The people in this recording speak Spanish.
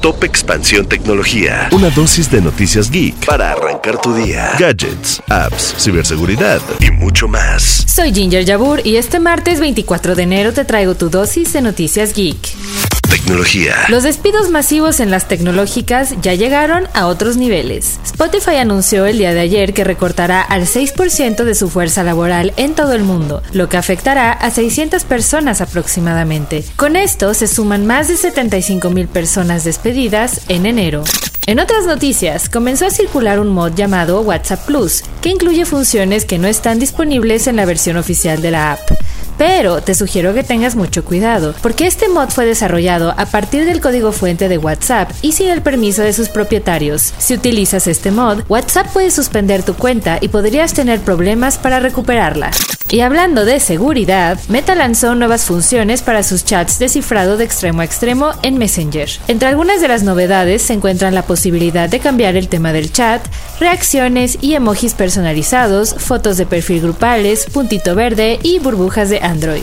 Top Expansión Tecnología. Una dosis de noticias geek para arrancar tu día. Gadgets, apps, ciberseguridad y mucho más. Soy Ginger Yabur y este martes 24 de enero te traigo tu dosis de noticias geek. Tecnología. Los despidos masivos en las tecnológicas ya llegaron a otros niveles. Spotify anunció el día de ayer que recortará al 6% de su fuerza laboral en todo el mundo, lo que afectará a 600 personas aproximadamente. Con esto se suman más de 75 mil personas despedidas en enero. En otras noticias, comenzó a circular un mod llamado WhatsApp Plus, que incluye funciones que no están disponibles en la versión oficial de la app. Pero te sugiero que tengas mucho cuidado, porque este mod fue desarrollado a partir del código fuente de WhatsApp y sin el permiso de sus propietarios. Si utilizas este mod, WhatsApp puede suspender tu cuenta y podrías tener problemas para recuperarla. Y hablando de seguridad, Meta lanzó nuevas funciones para sus chats de cifrado de extremo a extremo en Messenger. Entre algunas de las novedades se encuentran la posibilidad de cambiar el tema del chat, reacciones y emojis personalizados, fotos de perfil grupales, puntito verde y burbujas de Android.